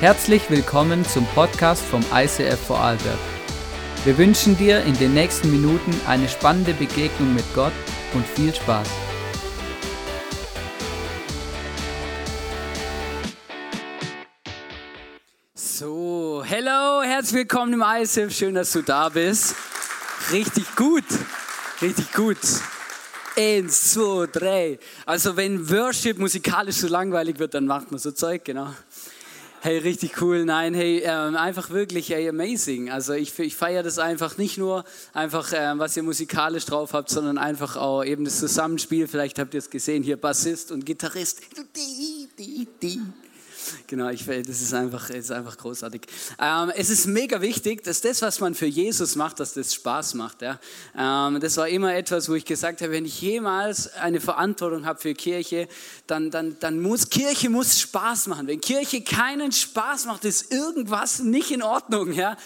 Herzlich willkommen zum Podcast vom ICF Vorarlberg. Wir wünschen dir in den nächsten Minuten eine spannende Begegnung mit Gott und viel Spaß. So, hello, herzlich willkommen im ICF. Schön, dass du da bist. Richtig gut, richtig gut. Eins, zwei, drei. Also wenn Worship musikalisch so langweilig wird, dann macht man so Zeug, genau. Hey, richtig cool. Nein, hey, ähm, einfach wirklich, hey, amazing. Also ich, ich feiere das einfach nicht nur, einfach ähm, was ihr musikalisch drauf habt, sondern einfach auch eben das Zusammenspiel. Vielleicht habt ihr es gesehen, hier Bassist und Gitarrist. Genau, ich, das ist einfach, ist einfach großartig. Ähm, es ist mega wichtig, dass das, was man für Jesus macht, dass das Spaß macht. Ja? Ähm, das war immer etwas, wo ich gesagt habe, wenn ich jemals eine Verantwortung habe für Kirche, dann, dann, dann muss Kirche muss Spaß machen. Wenn Kirche keinen Spaß macht, ist irgendwas nicht in Ordnung. Ja?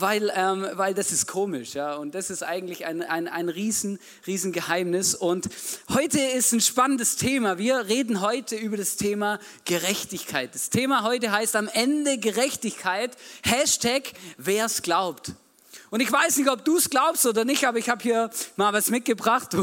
Weil, ähm, weil das ist komisch. Ja? Und das ist eigentlich ein, ein, ein riesen, riesen Geheimnis. Und heute ist ein spannendes Thema. Wir reden heute über das Thema Gerechtigkeit. Das Thema heute heißt am Ende Gerechtigkeit. Hashtag, wer es glaubt. Und ich weiß nicht, ob du es glaubst oder nicht, aber ich habe hier mal was mitgebracht.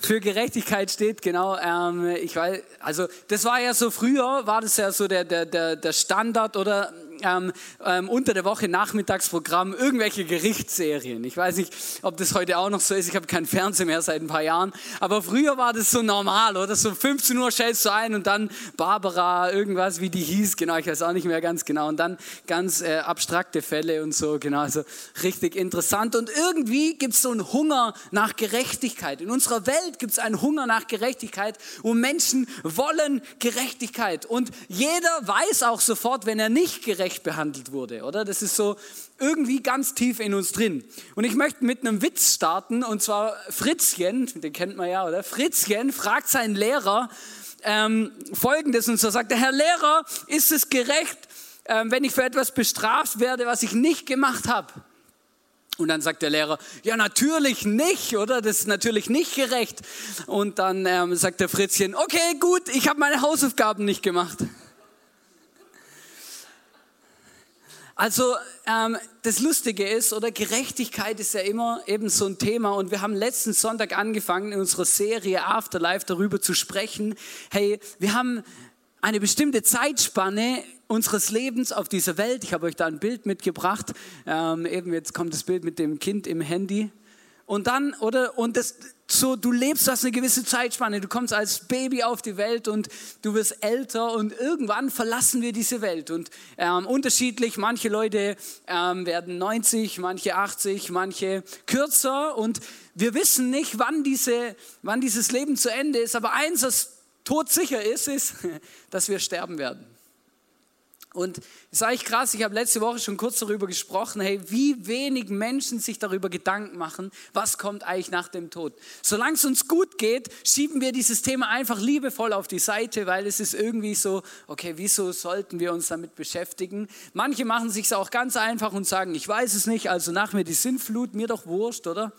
für Gerechtigkeit steht, genau. Ähm, ich weiß, also das war ja so früher, war das ja so der, der, der, Standard oder ähm, ähm, unter der Woche Nachmittagsprogramm irgendwelche Gerichtsserien. Ich weiß nicht, ob das heute auch noch so ist. Ich habe keinen Fernseher mehr seit ein paar Jahren. Aber früher war das so normal, oder? So 15 Uhr stellst du ein und dann Barbara, irgendwas, wie die hieß, genau, ich weiß auch nicht mehr ganz genau. Und dann ganz äh, abstrakte Fälle und so, genau. Also richtig interessant. Und irgendwie gibt es so einen Hunger nach Gerechtigkeit. In unserer Welt gibt es einen Hunger nach Gerechtigkeit und Menschen wollen Gerechtigkeit. Und jeder weiß auch sofort, wenn er nicht gerecht ungerecht behandelt wurde, oder? Das ist so irgendwie ganz tief in uns drin. Und ich möchte mit einem Witz starten, und zwar Fritzchen, den kennt man ja, oder? Fritzchen fragt seinen Lehrer ähm, Folgendes, und so sagt er, Herr Lehrer, ist es gerecht, ähm, wenn ich für etwas bestraft werde, was ich nicht gemacht habe? Und dann sagt der Lehrer, ja natürlich nicht, oder? Das ist natürlich nicht gerecht. Und dann ähm, sagt der Fritzchen, okay, gut, ich habe meine Hausaufgaben nicht gemacht. Also ähm, das Lustige ist, oder Gerechtigkeit ist ja immer eben so ein Thema und wir haben letzten Sonntag angefangen in unserer Serie Afterlife darüber zu sprechen. Hey, wir haben eine bestimmte Zeitspanne unseres Lebens auf dieser Welt. Ich habe euch da ein Bild mitgebracht. Ähm, eben jetzt kommt das Bild mit dem Kind im Handy. Und dann, oder, und das, so, du lebst, du hast eine gewisse Zeitspanne, du kommst als Baby auf die Welt und du wirst älter und irgendwann verlassen wir diese Welt. Und ähm, unterschiedlich, manche Leute ähm, werden 90, manche 80, manche kürzer und wir wissen nicht, wann, diese, wann dieses Leben zu Ende ist. Aber eins, was todsicher ist, ist, dass wir sterben werden. Und ist eigentlich krass, ich habe letzte Woche schon kurz darüber gesprochen, hey, wie wenig Menschen sich darüber Gedanken machen, was kommt eigentlich nach dem Tod. Solange es uns gut geht, schieben wir dieses Thema einfach liebevoll auf die Seite, weil es ist irgendwie so, okay, wieso sollten wir uns damit beschäftigen? Manche machen sich auch ganz einfach und sagen, ich weiß es nicht, also nach mir die Sintflut, mir doch wurscht, oder?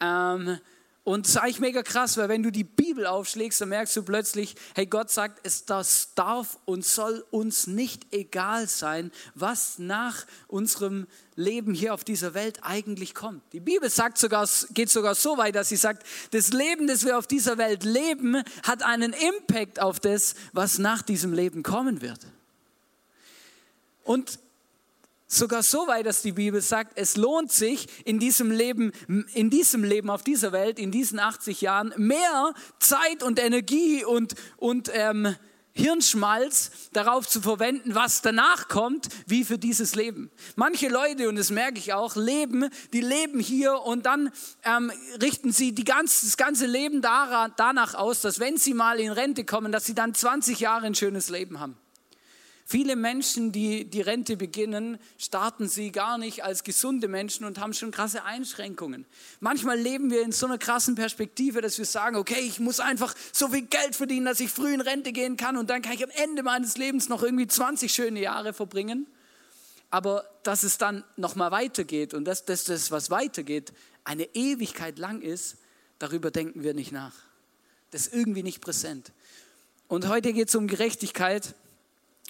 Ähm, und das ist mega krass, weil wenn du die Bibel aufschlägst, dann merkst du plötzlich, hey, Gott sagt, es das darf und soll uns nicht egal sein, was nach unserem Leben hier auf dieser Welt eigentlich kommt. Die Bibel sagt sogar, geht sogar so weit, dass sie sagt, das Leben, das wir auf dieser Welt leben, hat einen Impact auf das, was nach diesem Leben kommen wird. Und Sogar so weit, dass die Bibel sagt, es lohnt sich in diesem Leben, in diesem Leben auf dieser Welt, in diesen 80 Jahren, mehr Zeit und Energie und, und ähm, Hirnschmalz darauf zu verwenden, was danach kommt, wie für dieses Leben. Manche Leute, und das merke ich auch, leben, die leben hier und dann ähm, richten sie die ganz, das ganze Leben danach aus, dass wenn sie mal in Rente kommen, dass sie dann 20 Jahre ein schönes Leben haben. Viele Menschen, die die Rente beginnen, starten sie gar nicht als gesunde Menschen und haben schon krasse Einschränkungen. Manchmal leben wir in so einer krassen Perspektive, dass wir sagen, okay, ich muss einfach so viel Geld verdienen, dass ich früh in Rente gehen kann und dann kann ich am Ende meines Lebens noch irgendwie 20 schöne Jahre verbringen. Aber dass es dann nochmal weitergeht und dass das, was weitergeht, eine Ewigkeit lang ist, darüber denken wir nicht nach. Das ist irgendwie nicht präsent. Und heute geht es um Gerechtigkeit.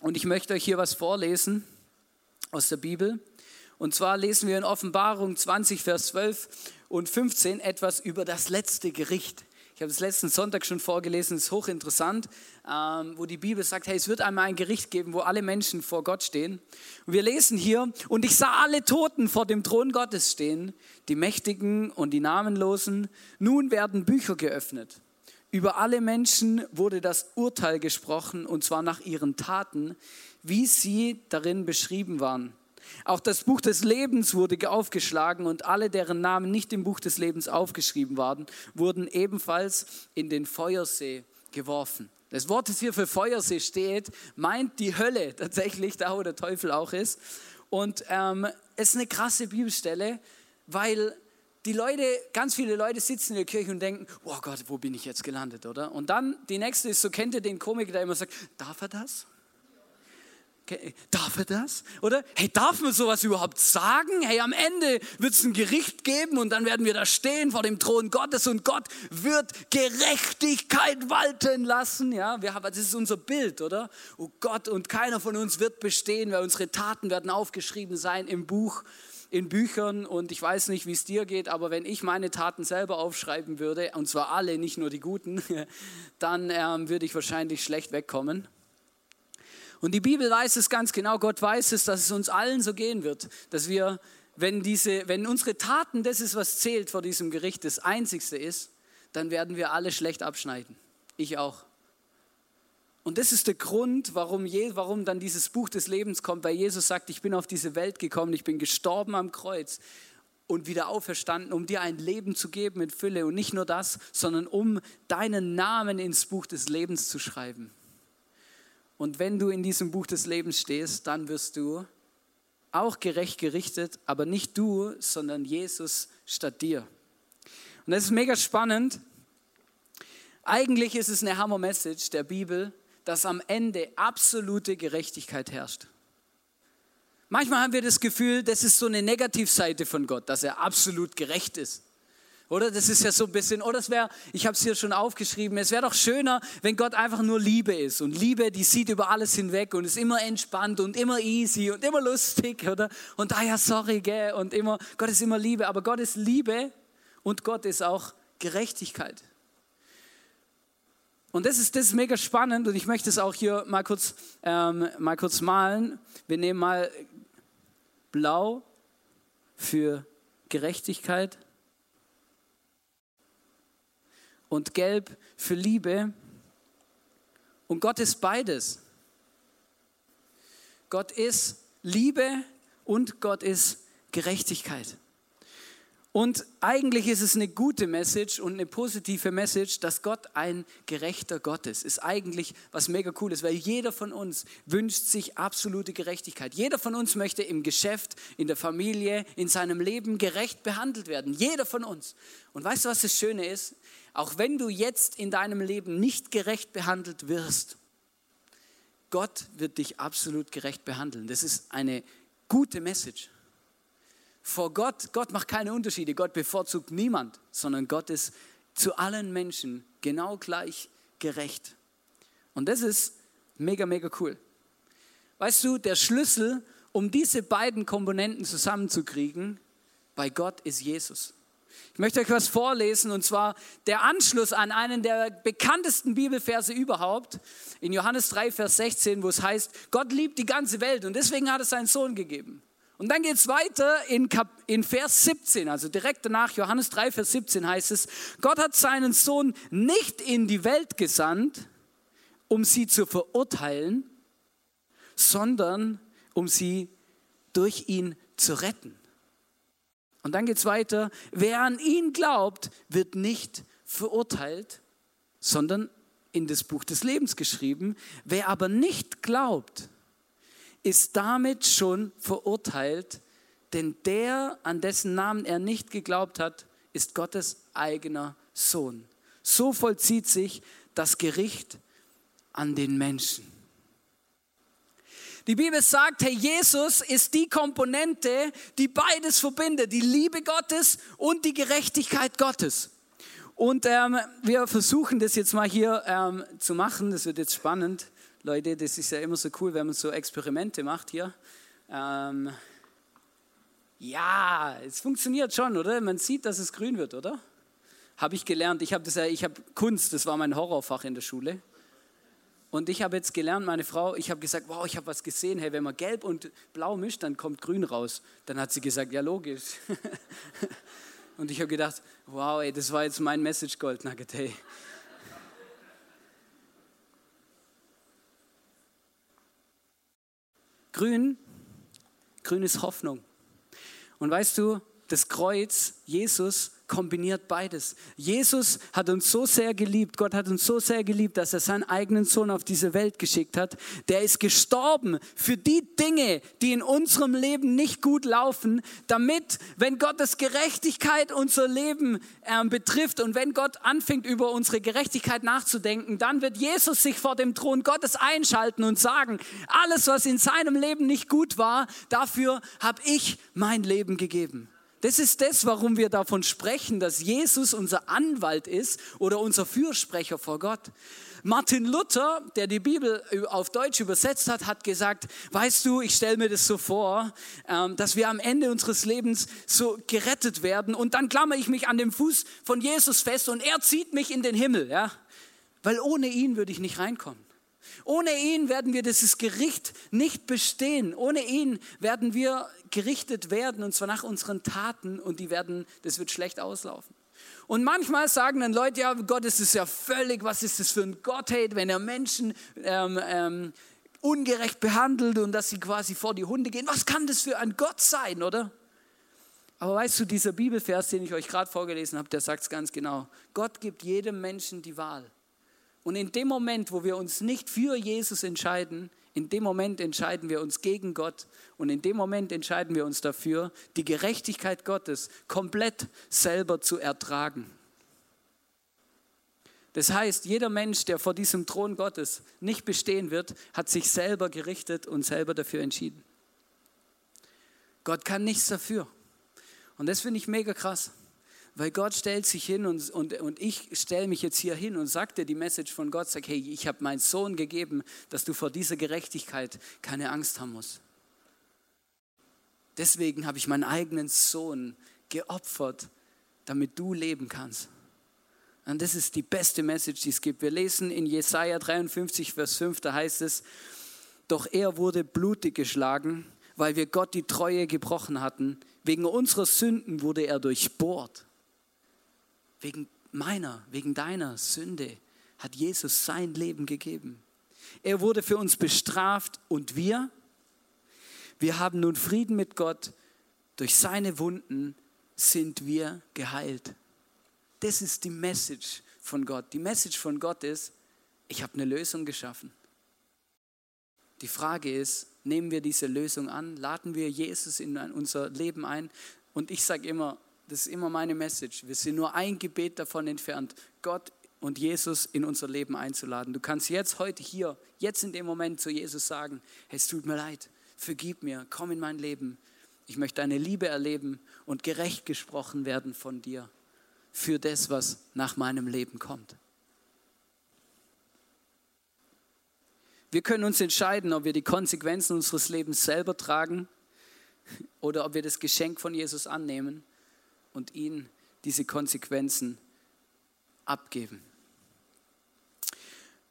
Und ich möchte euch hier was vorlesen aus der Bibel. Und zwar lesen wir in Offenbarung 20, Vers 12 und 15 etwas über das letzte Gericht. Ich habe es letzten Sonntag schon vorgelesen, es ist hochinteressant, ähm, wo die Bibel sagt, hey, es wird einmal ein Gericht geben, wo alle Menschen vor Gott stehen. Und wir lesen hier, und ich sah alle Toten vor dem Thron Gottes stehen, die Mächtigen und die Namenlosen. Nun werden Bücher geöffnet. Über alle Menschen wurde das Urteil gesprochen, und zwar nach ihren Taten, wie sie darin beschrieben waren. Auch das Buch des Lebens wurde aufgeschlagen und alle, deren Namen nicht im Buch des Lebens aufgeschrieben waren, wurden ebenfalls in den Feuersee geworfen. Das Wort, das hier für Feuersee steht, meint die Hölle tatsächlich, da wo der Teufel auch ist. Und ähm, es ist eine krasse Bibelstelle, weil die Leute, ganz viele Leute sitzen in der Kirche und denken, oh Gott, wo bin ich jetzt gelandet, oder? Und dann die nächste ist, so kennt ihr den Komiker, der immer sagt, darf er das? Darf er das? Oder? Hey, darf man sowas überhaupt sagen? Hey, am Ende wird es ein Gericht geben und dann werden wir da stehen vor dem Thron Gottes und Gott wird Gerechtigkeit walten lassen. Ja, wir haben, das ist unser Bild, oder? Oh Gott, und keiner von uns wird bestehen, weil unsere Taten werden aufgeschrieben sein im Buch, in Büchern und ich weiß nicht, wie es dir geht, aber wenn ich meine Taten selber aufschreiben würde, und zwar alle, nicht nur die guten, dann ähm, würde ich wahrscheinlich schlecht wegkommen. Und die Bibel weiß es ganz genau, Gott weiß es, dass es uns allen so gehen wird, dass wir, wenn, diese, wenn unsere Taten, das ist, was zählt vor diesem Gericht, das Einzigste ist, dann werden wir alle schlecht abschneiden. Ich auch. Und das ist der Grund, warum, je, warum dann dieses Buch des Lebens kommt, weil Jesus sagt, ich bin auf diese Welt gekommen, ich bin gestorben am Kreuz und wieder auferstanden, um dir ein Leben zu geben in Fülle. Und nicht nur das, sondern um deinen Namen ins Buch des Lebens zu schreiben. Und wenn du in diesem Buch des Lebens stehst, dann wirst du auch gerecht gerichtet, aber nicht du, sondern Jesus statt dir. Und das ist mega spannend. Eigentlich ist es eine Hammer-Message der Bibel, dass am Ende absolute Gerechtigkeit herrscht. Manchmal haben wir das Gefühl, das ist so eine Negativseite von Gott, dass er absolut gerecht ist. Oder das ist ja so ein bisschen, oder es wäre, ich habe es hier schon aufgeschrieben, es wäre doch schöner, wenn Gott einfach nur Liebe ist. Und Liebe, die sieht über alles hinweg und ist immer entspannt und immer easy und immer lustig, oder? Und ah ja, sorry, gell? Und immer, Gott ist immer Liebe, aber Gott ist Liebe und Gott ist auch Gerechtigkeit. Und das ist, das ist mega spannend und ich möchte es auch hier mal kurz, ähm, mal kurz malen. Wir nehmen mal blau für Gerechtigkeit und Gelb für Liebe. Und Gott ist beides. Gott ist Liebe und Gott ist Gerechtigkeit. Und eigentlich ist es eine gute Message und eine positive Message, dass Gott ein gerechter Gott ist. Ist eigentlich was mega cool ist, weil jeder von uns wünscht sich absolute Gerechtigkeit. Jeder von uns möchte im Geschäft, in der Familie, in seinem Leben gerecht behandelt werden. Jeder von uns. Und weißt du, was das Schöne ist? Auch wenn du jetzt in deinem Leben nicht gerecht behandelt wirst, Gott wird dich absolut gerecht behandeln. Das ist eine gute Message. Vor Gott, Gott macht keine Unterschiede. Gott bevorzugt niemand, sondern Gott ist zu allen Menschen genau gleich gerecht. Und das ist mega, mega cool. Weißt du, der Schlüssel, um diese beiden Komponenten zusammenzukriegen, bei Gott ist Jesus. Ich möchte euch was vorlesen und zwar der Anschluss an einen der bekanntesten Bibelverse überhaupt in Johannes 3, Vers 16, wo es heißt, Gott liebt die ganze Welt und deswegen hat es seinen Sohn gegeben. Und dann geht es weiter in, Kap in Vers 17, also direkt danach, Johannes 3, Vers 17 heißt es, Gott hat seinen Sohn nicht in die Welt gesandt, um sie zu verurteilen, sondern um sie durch ihn zu retten. Und dann geht es weiter, wer an ihn glaubt, wird nicht verurteilt, sondern in das Buch des Lebens geschrieben. Wer aber nicht glaubt, ist damit schon verurteilt, denn der, an dessen Namen er nicht geglaubt hat, ist Gottes eigener Sohn. So vollzieht sich das Gericht an den Menschen. Die Bibel sagt, Herr Jesus ist die Komponente, die beides verbindet, die Liebe Gottes und die Gerechtigkeit Gottes. Und ähm, wir versuchen das jetzt mal hier ähm, zu machen, das wird jetzt spannend. Leute, das ist ja immer so cool, wenn man so Experimente macht hier. Ähm, ja, es funktioniert schon, oder? Man sieht, dass es grün wird, oder? Habe ich gelernt. Ich habe ja, ich Kunst, das war mein Horrorfach in der Schule. Und ich habe jetzt gelernt, meine Frau, ich habe gesagt, wow, ich habe was gesehen, hey, wenn man gelb und blau mischt, dann kommt grün raus. Dann hat sie gesagt, ja, logisch. und ich habe gedacht, wow, ey, das war jetzt mein Message Gold Nugget, hey. Grün, grün ist Hoffnung. Und weißt du, das Kreuz, Jesus, kombiniert beides. Jesus hat uns so sehr geliebt, Gott hat uns so sehr geliebt, dass er seinen eigenen Sohn auf diese Welt geschickt hat. Der ist gestorben für die Dinge, die in unserem Leben nicht gut laufen, damit, wenn Gottes Gerechtigkeit unser Leben äh, betrifft und wenn Gott anfängt, über unsere Gerechtigkeit nachzudenken, dann wird Jesus sich vor dem Thron Gottes einschalten und sagen, alles, was in seinem Leben nicht gut war, dafür habe ich mein Leben gegeben. Das ist das, warum wir davon sprechen, dass Jesus unser Anwalt ist oder unser Fürsprecher vor Gott. Martin Luther, der die Bibel auf Deutsch übersetzt hat, hat gesagt, weißt du, ich stelle mir das so vor, ähm, dass wir am Ende unseres Lebens so gerettet werden und dann klammere ich mich an dem Fuß von Jesus fest und er zieht mich in den Himmel, ja? Weil ohne ihn würde ich nicht reinkommen. Ohne ihn werden wir dieses Gericht nicht bestehen. Ohne ihn werden wir gerichtet werden und zwar nach unseren Taten und die werden, das wird schlecht auslaufen. Und manchmal sagen dann Leute, ja, Gott ist es ja völlig, was ist das für ein Gottheit, wenn er Menschen ähm, ähm, ungerecht behandelt und dass sie quasi vor die Hunde gehen. Was kann das für ein Gott sein, oder? Aber weißt du, dieser Bibelvers, den ich euch gerade vorgelesen habe, der sagt es ganz genau. Gott gibt jedem Menschen die Wahl. Und in dem Moment, wo wir uns nicht für Jesus entscheiden, in dem Moment entscheiden wir uns gegen Gott und in dem Moment entscheiden wir uns dafür, die Gerechtigkeit Gottes komplett selber zu ertragen. Das heißt, jeder Mensch, der vor diesem Thron Gottes nicht bestehen wird, hat sich selber gerichtet und selber dafür entschieden. Gott kann nichts dafür. Und das finde ich mega krass. Weil Gott stellt sich hin und, und, und ich stelle mich jetzt hier hin und sagte die Message von Gott, sag, hey, ich habe meinen Sohn gegeben, dass du vor dieser Gerechtigkeit keine Angst haben musst. Deswegen habe ich meinen eigenen Sohn geopfert, damit du leben kannst. Und das ist die beste Message, die es gibt. Wir lesen in Jesaja 53, Vers 5, da heißt es, doch er wurde blutig geschlagen, weil wir Gott die Treue gebrochen hatten. Wegen unserer Sünden wurde er durchbohrt. Wegen meiner, wegen deiner Sünde hat Jesus sein Leben gegeben. Er wurde für uns bestraft und wir, wir haben nun Frieden mit Gott. Durch seine Wunden sind wir geheilt. Das ist die Message von Gott. Die Message von Gott ist, ich habe eine Lösung geschaffen. Die Frage ist, nehmen wir diese Lösung an? Laden wir Jesus in unser Leben ein? Und ich sage immer, das ist immer meine Message. Wir sind nur ein Gebet davon entfernt, Gott und Jesus in unser Leben einzuladen. Du kannst jetzt, heute hier, jetzt in dem Moment zu Jesus sagen, hey, es tut mir leid, vergib mir, komm in mein Leben. Ich möchte deine Liebe erleben und gerecht gesprochen werden von dir für das, was nach meinem Leben kommt. Wir können uns entscheiden, ob wir die Konsequenzen unseres Lebens selber tragen oder ob wir das Geschenk von Jesus annehmen und ihn diese Konsequenzen abgeben.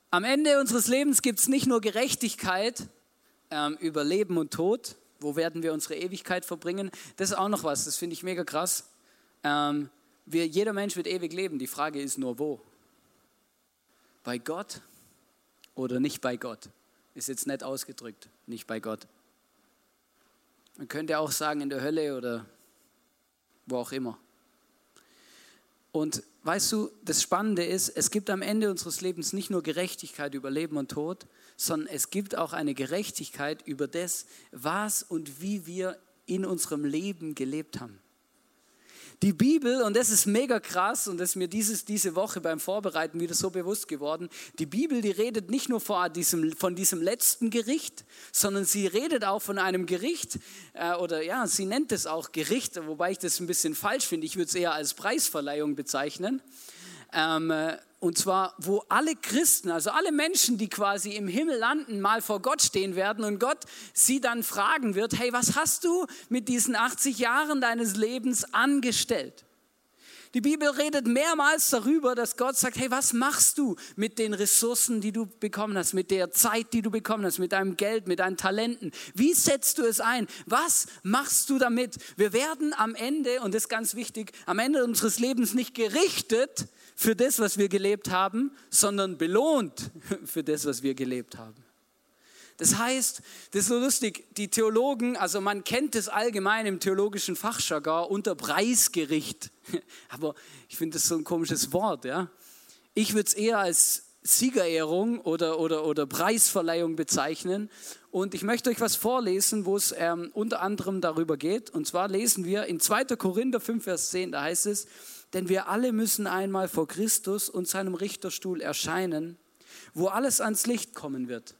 Am Ende unseres Lebens gibt es nicht nur Gerechtigkeit ähm, über Leben und Tod, wo werden wir unsere Ewigkeit verbringen. Das ist auch noch was, das finde ich mega krass. Ähm, wir, jeder Mensch wird ewig leben. Die Frage ist nur, wo? Bei Gott oder nicht bei Gott? Ist jetzt nett ausgedrückt, nicht bei Gott. Man könnte auch sagen in der Hölle oder wo auch immer. Und weißt du, das Spannende ist, es gibt am Ende unseres Lebens nicht nur Gerechtigkeit über Leben und Tod, sondern es gibt auch eine Gerechtigkeit über das, was und wie wir in unserem Leben gelebt haben. Die Bibel, und das ist mega krass und das ist mir dieses, diese Woche beim Vorbereiten wieder so bewusst geworden, die Bibel, die redet nicht nur von diesem, von diesem letzten Gericht, sondern sie redet auch von einem Gericht, äh, oder ja, sie nennt es auch Gericht, wobei ich das ein bisschen falsch finde. Ich würde es eher als Preisverleihung bezeichnen. Ähm, äh, und zwar, wo alle Christen, also alle Menschen, die quasi im Himmel landen, mal vor Gott stehen werden und Gott sie dann fragen wird, hey, was hast du mit diesen 80 Jahren deines Lebens angestellt? Die Bibel redet mehrmals darüber, dass Gott sagt, hey, was machst du mit den Ressourcen, die du bekommen hast, mit der Zeit, die du bekommen hast, mit deinem Geld, mit deinen Talenten? Wie setzt du es ein? Was machst du damit? Wir werden am Ende, und das ist ganz wichtig, am Ende unseres Lebens nicht gerichtet für das, was wir gelebt haben, sondern belohnt für das, was wir gelebt haben. Das heißt, das ist so lustig, die Theologen, also man kennt es allgemein im theologischen Fachjargon unter Preisgericht. Aber ich finde das so ein komisches Wort. Ja? Ich würde es eher als Siegerehrung oder, oder, oder Preisverleihung bezeichnen. Und ich möchte euch was vorlesen, wo es ähm, unter anderem darüber geht. Und zwar lesen wir in 2. Korinther 5, Vers 10, da heißt es, denn wir alle müssen einmal vor Christus und seinem Richterstuhl erscheinen, wo alles ans Licht kommen wird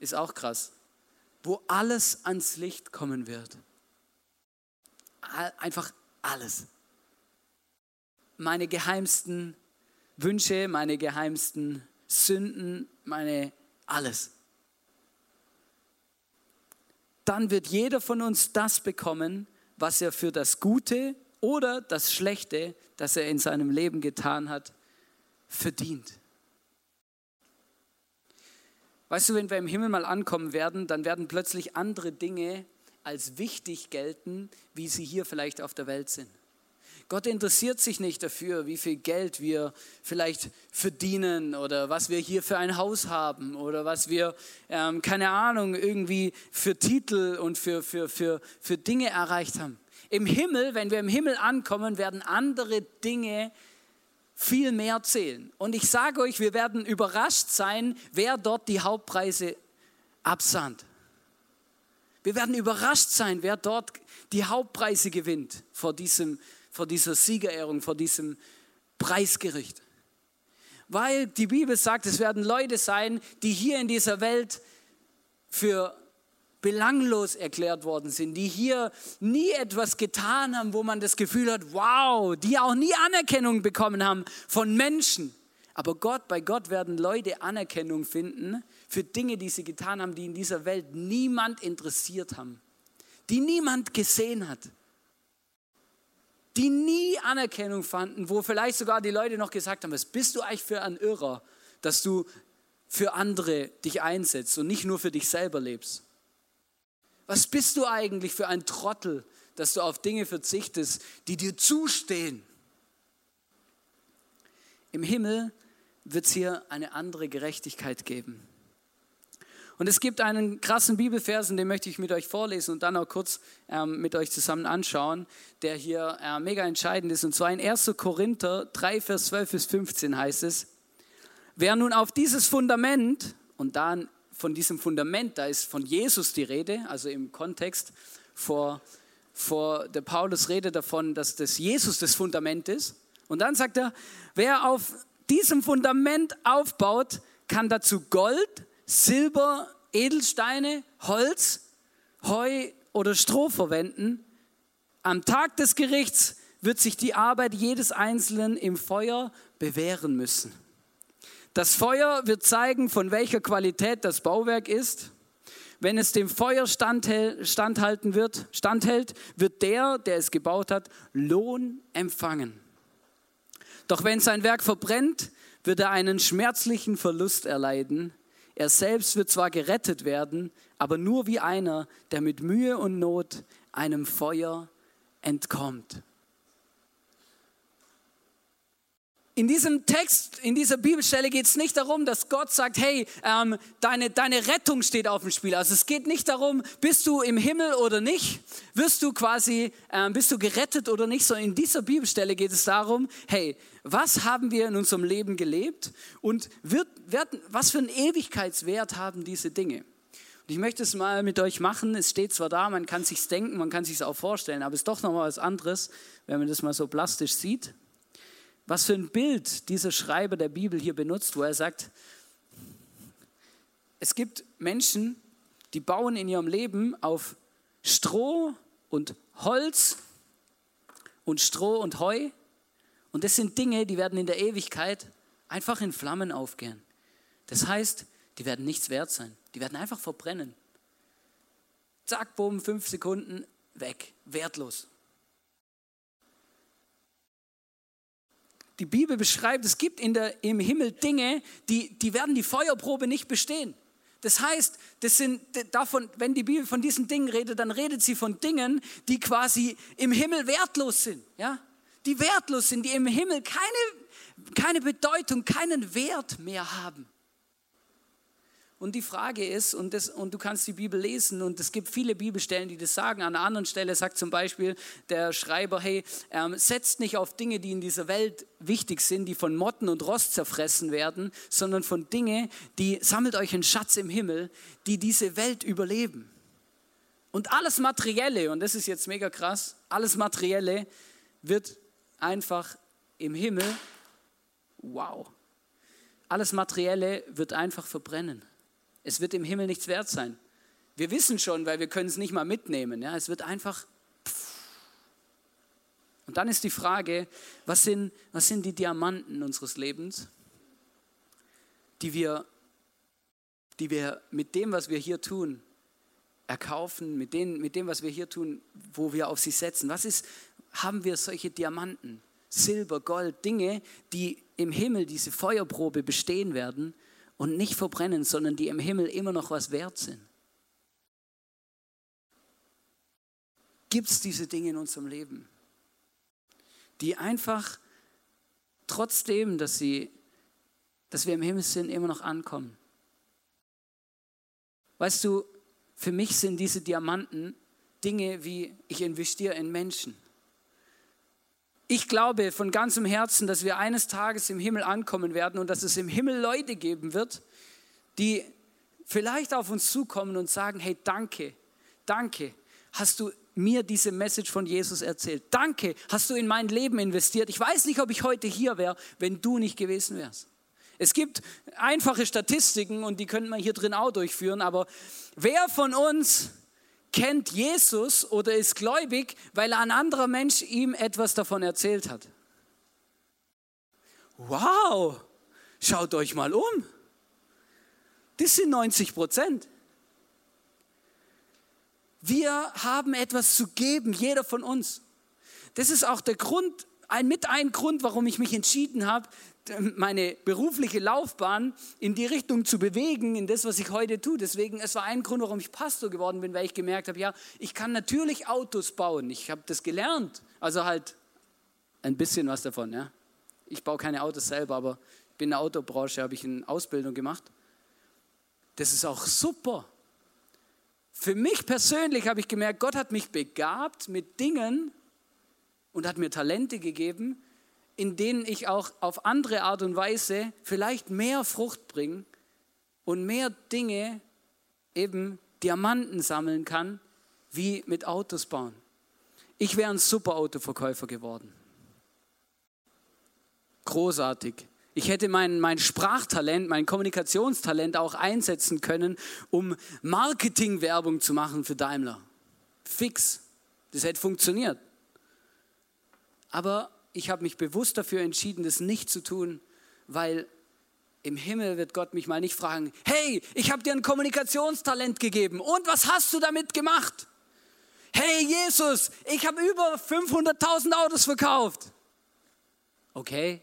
ist auch krass, wo alles ans Licht kommen wird. Einfach alles. Meine geheimsten Wünsche, meine geheimsten Sünden, meine alles. Dann wird jeder von uns das bekommen, was er für das Gute oder das Schlechte, das er in seinem Leben getan hat, verdient. Weißt du, wenn wir im Himmel mal ankommen werden, dann werden plötzlich andere Dinge als wichtig gelten, wie sie hier vielleicht auf der Welt sind. Gott interessiert sich nicht dafür, wie viel Geld wir vielleicht verdienen oder was wir hier für ein Haus haben oder was wir, ähm, keine Ahnung, irgendwie für Titel und für, für, für, für Dinge erreicht haben. Im Himmel, wenn wir im Himmel ankommen, werden andere Dinge viel mehr zählen. Und ich sage euch, wir werden überrascht sein, wer dort die Hauptpreise absandt. Wir werden überrascht sein, wer dort die Hauptpreise gewinnt vor, diesem, vor dieser Siegerehrung, vor diesem Preisgericht. Weil die Bibel sagt, es werden Leute sein, die hier in dieser Welt für belanglos erklärt worden sind, die hier nie etwas getan haben, wo man das Gefühl hat, wow, die auch nie Anerkennung bekommen haben von Menschen. Aber Gott, bei Gott werden Leute Anerkennung finden für Dinge, die sie getan haben, die in dieser Welt niemand interessiert haben, die niemand gesehen hat, die nie Anerkennung fanden, wo vielleicht sogar die Leute noch gesagt haben, was bist du eigentlich für ein Irrer, dass du für andere dich einsetzt und nicht nur für dich selber lebst. Was bist du eigentlich für ein Trottel, dass du auf Dinge verzichtest, die dir zustehen? Im Himmel wird es hier eine andere Gerechtigkeit geben. Und es gibt einen krassen Bibelversen, den möchte ich mit euch vorlesen und dann auch kurz ähm, mit euch zusammen anschauen, der hier äh, mega entscheidend ist. Und zwar in 1. Korinther 3, Vers 12 bis 15 heißt es, wer nun auf dieses Fundament, und dann von diesem Fundament, da ist von Jesus die Rede, also im Kontext vor, vor der Paulus redet davon, dass das Jesus das Fundament ist. Und dann sagt er, wer auf diesem Fundament aufbaut, kann dazu Gold, Silber, Edelsteine, Holz, Heu oder Stroh verwenden. Am Tag des Gerichts wird sich die Arbeit jedes Einzelnen im Feuer bewähren müssen. Das Feuer wird zeigen, von welcher Qualität das Bauwerk ist. Wenn es dem Feuer standhalten wird, standhält, wird der, der es gebaut hat, Lohn empfangen. Doch wenn sein Werk verbrennt, wird er einen schmerzlichen Verlust erleiden. Er selbst wird zwar gerettet werden, aber nur wie einer, der mit Mühe und Not einem Feuer entkommt. In diesem Text, in dieser Bibelstelle geht es nicht darum, dass Gott sagt, hey, ähm, deine, deine Rettung steht auf dem Spiel. Also es geht nicht darum, bist du im Himmel oder nicht, wirst du quasi, ähm, bist du gerettet oder nicht, sondern in dieser Bibelstelle geht es darum, hey, was haben wir in unserem Leben gelebt und wird, wird, was für einen Ewigkeitswert haben diese Dinge? Und ich möchte es mal mit euch machen. Es steht zwar da, man kann sich denken, man kann sich auch vorstellen, aber es ist doch noch mal was anderes, wenn man das mal so plastisch sieht was für ein Bild dieser Schreiber der Bibel hier benutzt, wo er sagt, es gibt Menschen, die bauen in ihrem Leben auf Stroh und Holz und Stroh und Heu. Und das sind Dinge, die werden in der Ewigkeit einfach in Flammen aufgehen. Das heißt, die werden nichts wert sein. Die werden einfach verbrennen. Zack, boom, fünf Sekunden, weg, wertlos. Die Bibel beschreibt, es gibt in der, im Himmel Dinge, die, die werden die Feuerprobe nicht bestehen. Das heißt, das sind davon, wenn die Bibel von diesen Dingen redet, dann redet sie von Dingen, die quasi im Himmel wertlos sind. Ja? Die wertlos sind, die im Himmel keine, keine Bedeutung, keinen Wert mehr haben. Und die Frage ist, und, das, und du kannst die Bibel lesen, und es gibt viele Bibelstellen, die das sagen. An einer anderen Stelle sagt zum Beispiel der Schreiber, hey, ähm, setzt nicht auf Dinge, die in dieser Welt wichtig sind, die von Motten und Rost zerfressen werden, sondern von Dinge, die, sammelt euch einen Schatz im Himmel, die diese Welt überleben. Und alles Materielle, und das ist jetzt mega krass, alles Materielle wird einfach im Himmel, wow, alles Materielle wird einfach verbrennen. Es wird im Himmel nichts wert sein. Wir wissen schon, weil wir können es nicht mal mitnehmen. Ja? Es wird einfach. Und dann ist die Frage, was sind, was sind die Diamanten unseres Lebens, die wir, die wir mit dem, was wir hier tun, erkaufen, mit, denen, mit dem, was wir hier tun, wo wir auf sie setzen. Was ist, haben wir solche Diamanten, Silber, Gold, Dinge, die im Himmel diese Feuerprobe bestehen werden und nicht verbrennen, sondern die im Himmel immer noch was wert sind. Gibt es diese Dinge in unserem Leben, die einfach trotzdem, dass, sie, dass wir im Himmel sind, immer noch ankommen? Weißt du, für mich sind diese Diamanten Dinge wie ich investiere in Menschen. Ich glaube von ganzem Herzen, dass wir eines Tages im Himmel ankommen werden und dass es im Himmel Leute geben wird, die vielleicht auf uns zukommen und sagen, hey, danke, danke, hast du mir diese Message von Jesus erzählt. Danke, hast du in mein Leben investiert. Ich weiß nicht, ob ich heute hier wäre, wenn du nicht gewesen wärst. Es gibt einfache Statistiken und die könnte man hier drin auch durchführen, aber wer von uns kennt Jesus oder ist gläubig, weil ein anderer Mensch ihm etwas davon erzählt hat. Wow, schaut euch mal um. Das sind 90 Prozent. Wir haben etwas zu geben, jeder von uns. Das ist auch der Grund, ein, mit ein Grund, warum ich mich entschieden habe, meine berufliche Laufbahn in die Richtung zu bewegen, in das, was ich heute tue. Deswegen, es war ein Grund, warum ich Pastor geworden bin, weil ich gemerkt habe, ja, ich kann natürlich Autos bauen. Ich habe das gelernt. Also halt ein bisschen was davon. Ja. Ich baue keine Autos selber, aber bin in der Autobranche, habe ich eine Ausbildung gemacht. Das ist auch super. Für mich persönlich habe ich gemerkt, Gott hat mich begabt mit Dingen und hat mir Talente gegeben, in denen ich auch auf andere Art und Weise vielleicht mehr Frucht bringe und mehr Dinge, eben Diamanten sammeln kann, wie mit Autos bauen. Ich wäre ein super Autoverkäufer geworden. Großartig. Ich hätte mein, mein Sprachtalent, mein Kommunikationstalent auch einsetzen können, um Marketingwerbung zu machen für Daimler. Fix. Das hätte funktioniert. Aber ich habe mich bewusst dafür entschieden, das nicht zu tun, weil im Himmel wird Gott mich mal nicht fragen, hey, ich habe dir ein Kommunikationstalent gegeben und was hast du damit gemacht? Hey Jesus, ich habe über 500.000 Autos verkauft. Okay,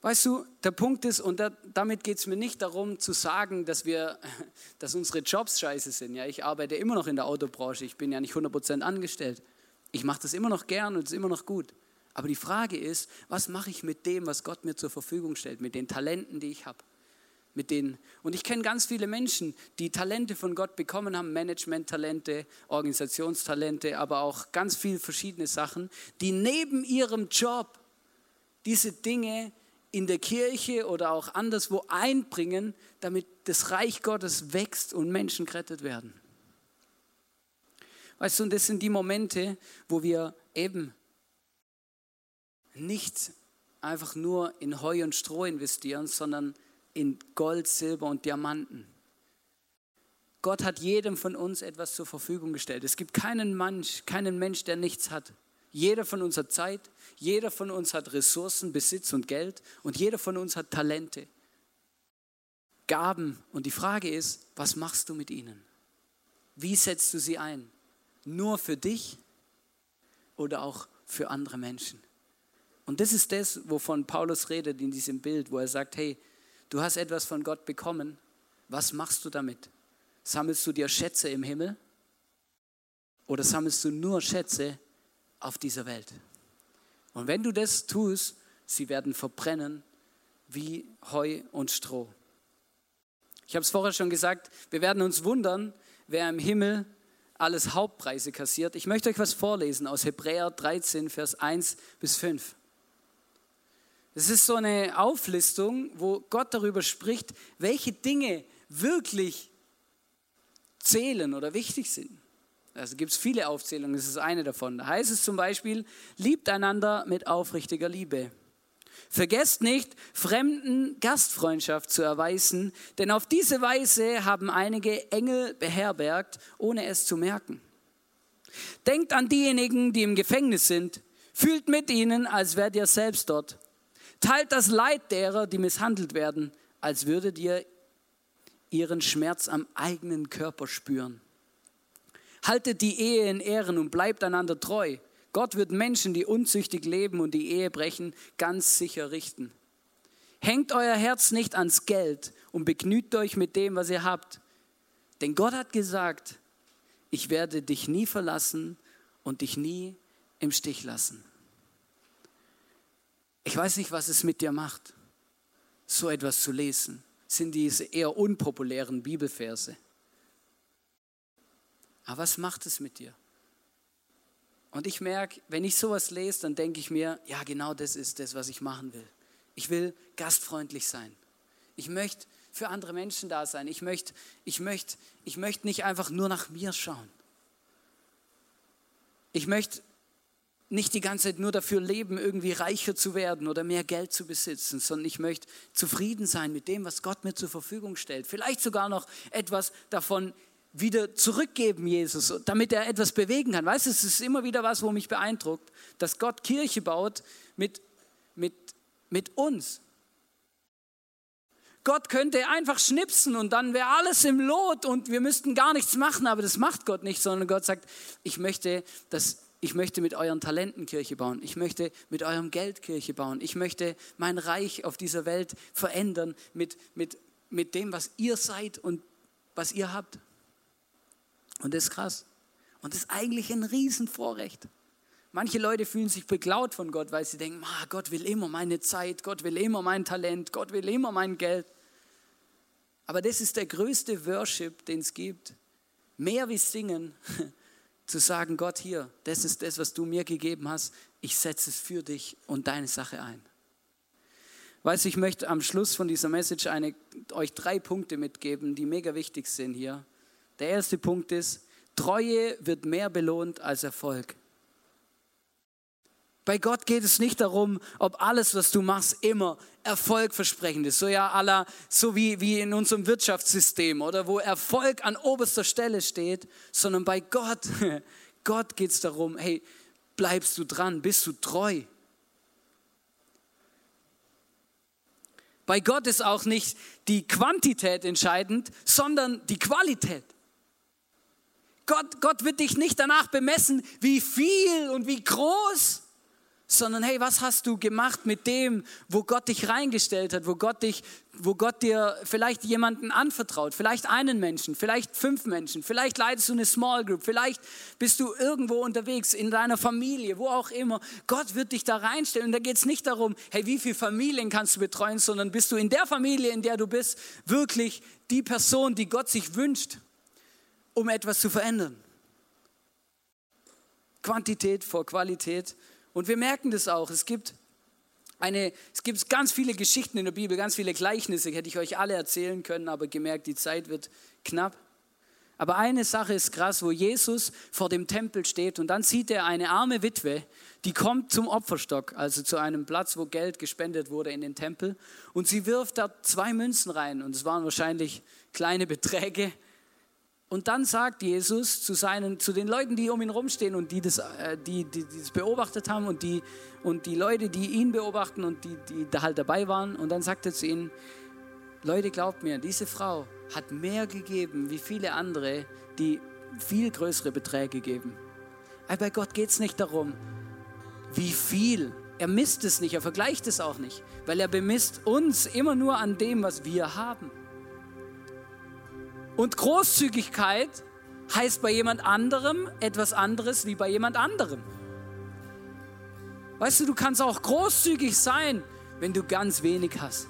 Weißt du, der Punkt ist, und da, damit geht es mir nicht darum zu sagen, dass, wir, dass unsere Jobs scheiße sind. Ja, ich arbeite immer noch in der Autobranche, ich bin ja nicht 100% angestellt. Ich mache das immer noch gern und es ist immer noch gut. Aber die Frage ist, was mache ich mit dem, was Gott mir zur Verfügung stellt, mit den Talenten, die ich habe? Mit denen. Und ich kenne ganz viele Menschen, die Talente von Gott bekommen haben, Management-Talente, Organisationstalente, aber auch ganz viele verschiedene Sachen, die neben ihrem Job diese Dinge in der Kirche oder auch anderswo einbringen, damit das Reich Gottes wächst und Menschen gerettet werden. Weißt du, und das sind die Momente, wo wir eben nicht einfach nur in Heu und Stroh investieren, sondern in Gold, Silber und Diamanten. Gott hat jedem von uns etwas zur Verfügung gestellt. Es gibt keinen Mensch, keinen Mensch, der nichts hat. Jeder von uns hat Zeit, jeder von uns hat Ressourcen, Besitz und Geld und jeder von uns hat Talente, Gaben. Und die Frage ist, was machst du mit ihnen? Wie setzt du sie ein? Nur für dich oder auch für andere Menschen? Und das ist das, wovon Paulus redet in diesem Bild, wo er sagt, hey, du hast etwas von Gott bekommen, was machst du damit? Sammelst du dir Schätze im Himmel oder sammelst du nur Schätze auf dieser Welt? Und wenn du das tust, sie werden verbrennen wie Heu und Stroh. Ich habe es vorher schon gesagt, wir werden uns wundern, wer im Himmel alles Hauptpreise kassiert. Ich möchte euch was vorlesen aus Hebräer 13, Vers 1 bis 5. Es ist so eine Auflistung, wo Gott darüber spricht, welche Dinge wirklich zählen oder wichtig sind. Also gibt es viele Aufzählungen, das ist eine davon. Da heißt es zum Beispiel, liebt einander mit aufrichtiger Liebe. Vergesst nicht, Fremden Gastfreundschaft zu erweisen, denn auf diese Weise haben einige Engel beherbergt, ohne es zu merken. Denkt an diejenigen, die im Gefängnis sind, fühlt mit ihnen, als wärt ihr selbst dort. Teilt das Leid derer, die misshandelt werden, als würdet ihr ihren Schmerz am eigenen Körper spüren. Haltet die Ehe in Ehren und bleibt einander treu. Gott wird Menschen, die unzüchtig leben und die Ehe brechen, ganz sicher richten. Hängt euer Herz nicht ans Geld und begnügt euch mit dem, was ihr habt. Denn Gott hat gesagt, ich werde dich nie verlassen und dich nie im Stich lassen. Ich weiß nicht, was es mit dir macht, so etwas zu lesen sind diese eher unpopulären Bibelverse. Aber was macht es mit dir? Und ich merke, wenn ich sowas lese, dann denke ich mir, ja, genau das ist das, was ich machen will. Ich will gastfreundlich sein. Ich möchte für andere Menschen da sein. Ich möchte, ich möchte, ich möchte nicht einfach nur nach mir schauen. Ich möchte nicht die ganze Zeit nur dafür leben, irgendwie reicher zu werden oder mehr Geld zu besitzen, sondern ich möchte zufrieden sein mit dem, was Gott mir zur Verfügung stellt. Vielleicht sogar noch etwas davon wieder zurückgeben, Jesus, damit er etwas bewegen kann. Weißt du, es ist immer wieder was, wo mich beeindruckt, dass Gott Kirche baut mit, mit, mit uns. Gott könnte einfach schnipsen und dann wäre alles im Lot und wir müssten gar nichts machen, aber das macht Gott nicht, sondern Gott sagt, ich möchte, dass ich möchte mit euren Talenten Kirche bauen. Ich möchte mit eurem Geld Kirche bauen. Ich möchte mein Reich auf dieser Welt verändern mit, mit, mit dem, was ihr seid und was ihr habt. Und das ist krass. Und das ist eigentlich ein Riesenvorrecht. Manche Leute fühlen sich beklaut von Gott, weil sie denken, ah, Gott will immer meine Zeit, Gott will immer mein Talent, Gott will immer mein Geld. Aber das ist der größte Worship, den es gibt. Mehr wie singen zu sagen, Gott hier, das ist das, was du mir gegeben hast, ich setze es für dich und deine Sache ein. Weißt du, ich möchte am Schluss von dieser Message eine, euch drei Punkte mitgeben, die mega wichtig sind hier. Der erste Punkt ist, Treue wird mehr belohnt als Erfolg. Bei Gott geht es nicht darum, ob alles, was du machst, immer erfolgversprechend ist. So ja, aller, so wie, wie in unserem Wirtschaftssystem oder wo Erfolg an oberster Stelle steht, sondern bei Gott, Gott geht es darum, hey, bleibst du dran, bist du treu? Bei Gott ist auch nicht die Quantität entscheidend, sondern die Qualität. Gott, Gott wird dich nicht danach bemessen, wie viel und wie groß, sondern hey, was hast du gemacht mit dem, wo Gott dich reingestellt hat, wo Gott dich, wo Gott dir vielleicht jemanden anvertraut, vielleicht einen Menschen, vielleicht fünf Menschen, vielleicht leitest du eine Small Group, vielleicht bist du irgendwo unterwegs in deiner Familie, wo auch immer. Gott wird dich da reinstellen und da geht es nicht darum, hey, wie viele Familien kannst du betreuen, sondern bist du in der Familie, in der du bist, wirklich die Person, die Gott sich wünscht, um etwas zu verändern. Quantität vor Qualität und wir merken das auch. Es gibt, eine, es gibt ganz viele Geschichten in der Bibel, ganz viele Gleichnisse, hätte ich euch alle erzählen können, aber gemerkt, die Zeit wird knapp. Aber eine Sache ist krass, wo Jesus vor dem Tempel steht und dann sieht er eine arme Witwe, die kommt zum Opferstock, also zu einem Platz, wo Geld gespendet wurde in den Tempel. Und sie wirft da zwei Münzen rein und es waren wahrscheinlich kleine Beträge. Und dann sagt Jesus zu, seinen, zu den Leuten, die um ihn rumstehen und die das, äh, die, die, die das beobachtet haben und die, und die Leute, die ihn beobachten und die, die da halt dabei waren. Und dann sagt er zu ihnen, Leute, glaubt mir, diese Frau hat mehr gegeben wie viele andere, die viel größere Beträge geben. Aber bei Gott geht es nicht darum, wie viel. Er misst es nicht, er vergleicht es auch nicht, weil er bemisst uns immer nur an dem, was wir haben. Und Großzügigkeit heißt bei jemand anderem etwas anderes wie bei jemand anderem. Weißt du, du kannst auch großzügig sein, wenn du ganz wenig hast.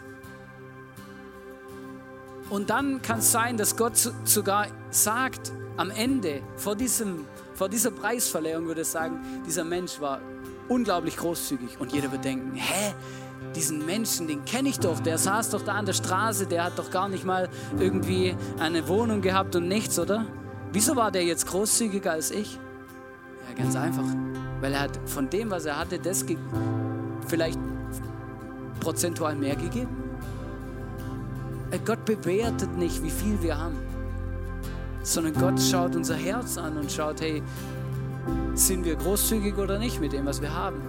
Und dann kann es sein, dass Gott sogar sagt, am Ende, vor, diesem, vor dieser Preisverleihung würde ich sagen, dieser Mensch war unglaublich großzügig. Und jeder wird denken, hä, diesen Menschen, den kenne ich doch, der saß doch da an der Straße, der hat doch gar nicht mal irgendwie eine Wohnung gehabt und nichts, oder? Wieso war der jetzt großzügiger als ich? Ja, ganz einfach, weil er hat von dem, was er hatte, das vielleicht prozentual mehr gegeben. Äh, Gott bewertet nicht, wie viel wir haben, sondern Gott schaut unser Herz an und schaut, hey, sind wir großzügig oder nicht mit dem, was wir haben?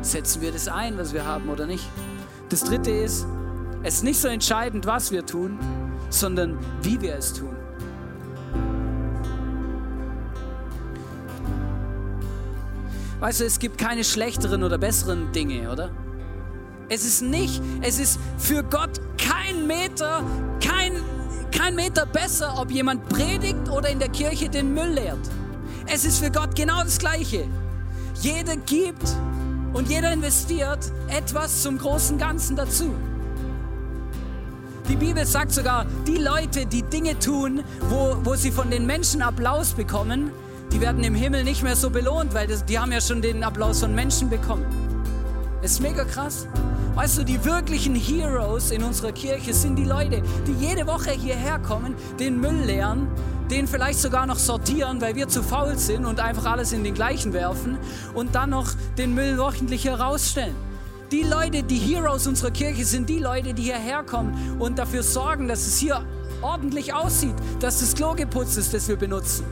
Setzen wir das ein, was wir haben oder nicht? Das Dritte ist, es ist nicht so entscheidend, was wir tun, sondern wie wir es tun. Weißt du, es gibt keine schlechteren oder besseren Dinge, oder? Es ist nicht, es ist für Gott kein Meter, kein, kein Meter besser, ob jemand predigt oder in der Kirche den Müll leert. Es ist für Gott genau das Gleiche. Jeder gibt und jeder investiert etwas zum großen Ganzen dazu. Die Bibel sagt sogar, die Leute, die Dinge tun, wo, wo sie von den Menschen Applaus bekommen, die werden im Himmel nicht mehr so belohnt, weil das, die haben ja schon den Applaus von Menschen bekommen. ist mega krass. Weißt du, die wirklichen Heroes in unserer Kirche sind die Leute, die jede Woche hierher kommen, den Müll leeren, den vielleicht sogar noch sortieren, weil wir zu faul sind und einfach alles in den gleichen werfen und dann noch den Müll wöchentlich herausstellen. Die Leute, die Heroes unserer Kirche sind, die Leute, die hierher kommen und dafür sorgen, dass es hier ordentlich aussieht, dass das Klo geputzt ist, das wir benutzen.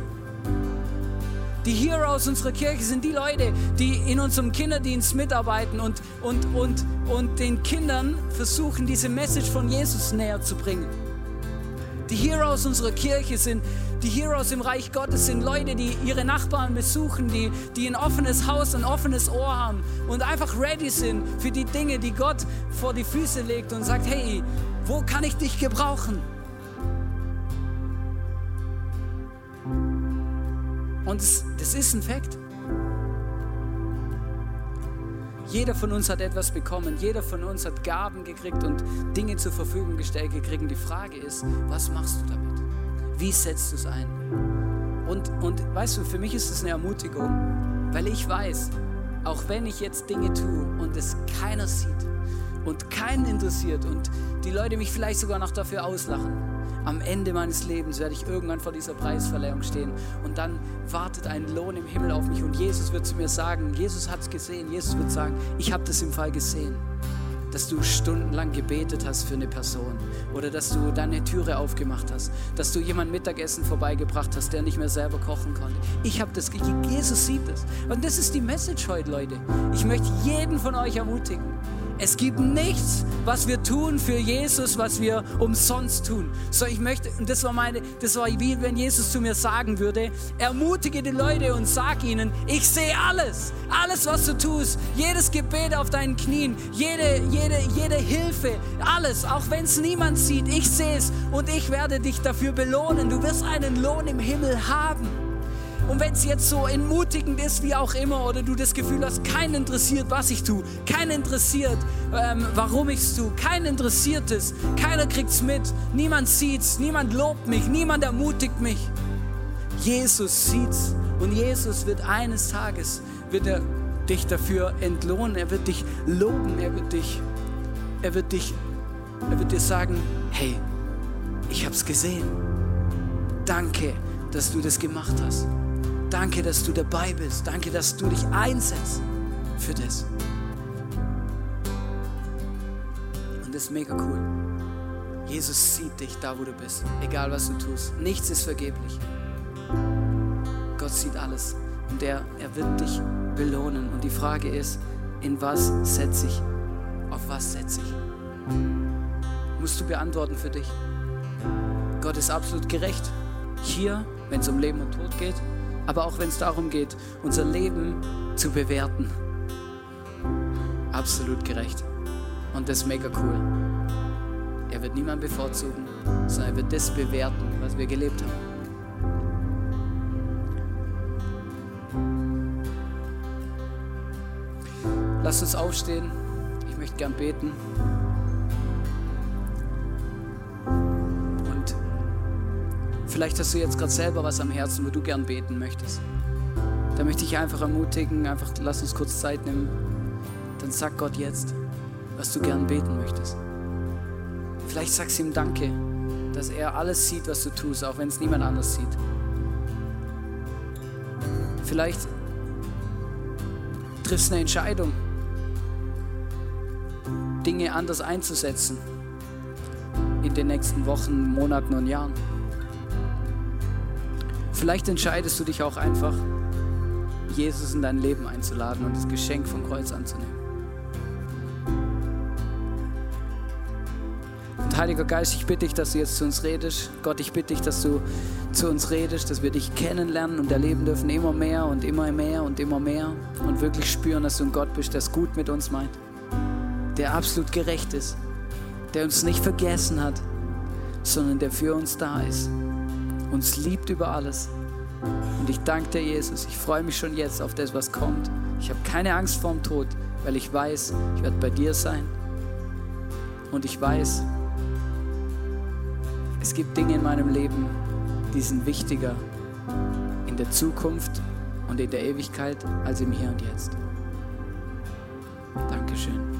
Die Heroes unserer Kirche sind die Leute, die in unserem Kinderdienst mitarbeiten und, und, und, und den Kindern versuchen, diese Message von Jesus näher zu bringen. Die Heroes unserer Kirche sind die Heroes im Reich Gottes sind Leute, die ihre Nachbarn besuchen, die, die ein offenes Haus, ein offenes Ohr haben und einfach ready sind für die Dinge, die Gott vor die Füße legt und sagt, hey, wo kann ich dich gebrauchen? Und das, das ist ein Fakt. Jeder von uns hat etwas bekommen, jeder von uns hat Gaben gekriegt und Dinge zur Verfügung gestellt gekriegt. Die Frage ist, was machst du damit? Wie setzt du es ein? Und, und weißt du, für mich ist es eine Ermutigung, weil ich weiß, auch wenn ich jetzt Dinge tue und es keiner sieht und keinen interessiert und die Leute mich vielleicht sogar noch dafür auslachen, am Ende meines Lebens werde ich irgendwann vor dieser Preisverleihung stehen und dann wartet ein Lohn im Himmel auf mich und Jesus wird zu mir sagen, Jesus hat es gesehen, Jesus wird sagen, ich habe das im Fall gesehen dass du stundenlang gebetet hast für eine Person oder dass du deine Türe aufgemacht hast, dass du jemand Mittagessen vorbeigebracht hast, der nicht mehr selber kochen konnte. Ich habe das, Jesus sieht es. Und das ist die Message heute, Leute. Ich möchte jeden von euch ermutigen. Es gibt nichts, was wir tun für Jesus, was wir umsonst tun. So, ich möchte, und das war meine, das war wie wenn Jesus zu mir sagen würde, ermutige die Leute und sag ihnen, ich sehe alles, alles, was du tust, jedes Gebet auf deinen Knien, jede, jede, jede Hilfe, alles, auch wenn es niemand sieht, ich sehe es und ich werde dich dafür belohnen. Du wirst einen Lohn im Himmel haben. Und wenn es jetzt so entmutigend ist, wie auch immer, oder du das Gefühl hast, keinen interessiert, was ich tue, keinen interessiert, ähm, warum ich es tue, keinen interessiert es, keiner kriegt es mit, niemand sieht es, niemand lobt mich, niemand ermutigt mich. Jesus sieht's und Jesus wird eines Tages wird er dich dafür entlohnen, er wird dich loben, er wird dich, er wird dich, er wird dir sagen, hey, ich habe es gesehen. Danke, dass du das gemacht hast. Danke, dass du dabei bist. Danke, dass du dich einsetzt für das. Und das ist mega cool. Jesus sieht dich da, wo du bist, egal was du tust. Nichts ist vergeblich. Gott sieht alles und er, er wird dich belohnen. Und die Frage ist, in was setze ich? Auf was setze ich? Musst du beantworten für dich. Gott ist absolut gerecht. Hier, wenn es um Leben und Tod geht, aber auch wenn es darum geht, unser Leben zu bewerten. Absolut gerecht. Und das ist mega cool. Er wird niemanden bevorzugen, sondern er wird das bewerten, was wir gelebt haben. Lass uns aufstehen. Ich möchte gern beten. Vielleicht hast du jetzt gerade selber was am Herzen, wo du gern beten möchtest. Da möchte ich einfach ermutigen, einfach lass uns kurz Zeit nehmen. Dann sag Gott jetzt, was du gern beten möchtest. Vielleicht sagst du ihm Danke, dass er alles sieht, was du tust, auch wenn es niemand anders sieht. Vielleicht triffst du eine Entscheidung Dinge anders einzusetzen in den nächsten Wochen, Monaten und Jahren. Vielleicht entscheidest du dich auch einfach, Jesus in dein Leben einzuladen und das Geschenk vom Kreuz anzunehmen. Und Heiliger Geist, ich bitte dich, dass du jetzt zu uns redest. Gott, ich bitte dich, dass du zu uns redest, dass wir dich kennenlernen und erleben dürfen immer mehr und immer mehr und immer mehr und wirklich spüren, dass du ein Gott bist, der es gut mit uns meint der absolut gerecht ist, der uns nicht vergessen hat, sondern der für uns da ist, uns liebt über alles. Und ich danke dir, Jesus. Ich freue mich schon jetzt auf das, was kommt. Ich habe keine Angst vor dem Tod, weil ich weiß, ich werde bei dir sein. Und ich weiß, es gibt Dinge in meinem Leben, die sind wichtiger in der Zukunft und in der Ewigkeit als im Hier und Jetzt. Dankeschön.